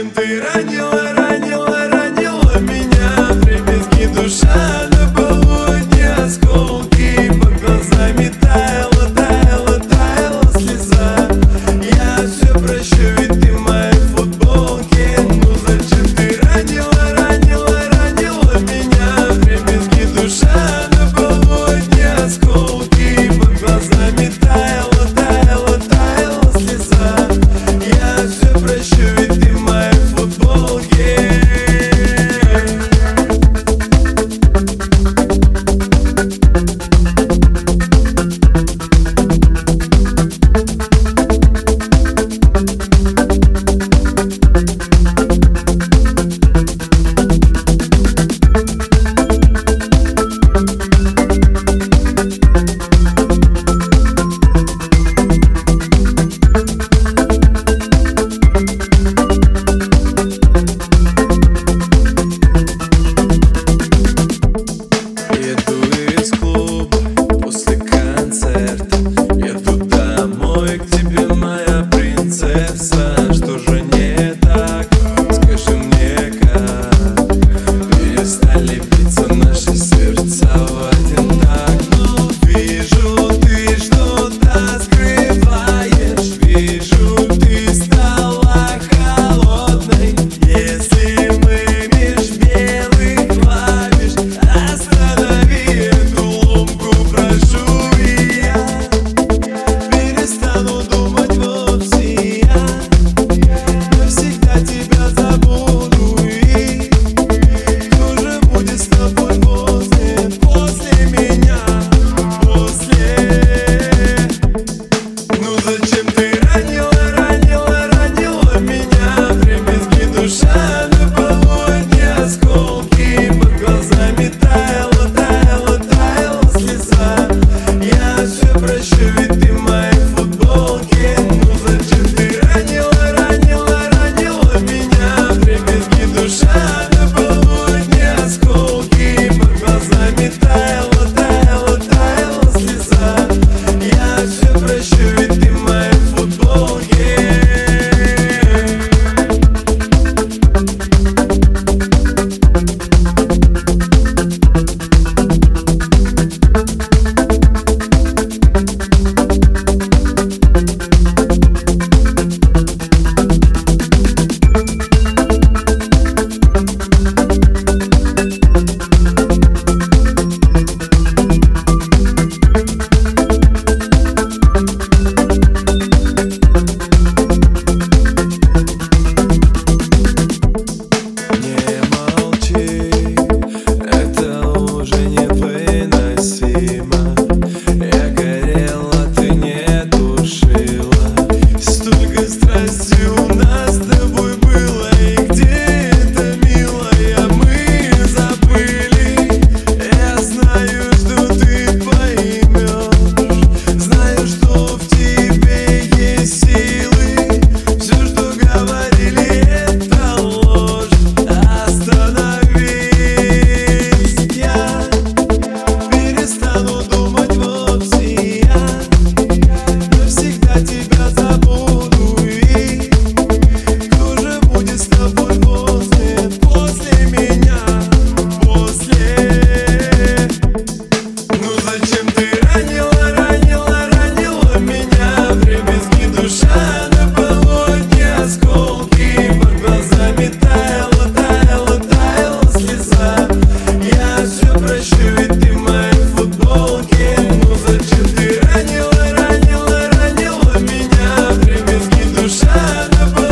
Этим ты ранила, ранила, ранила меня. Трепетки душа Bye.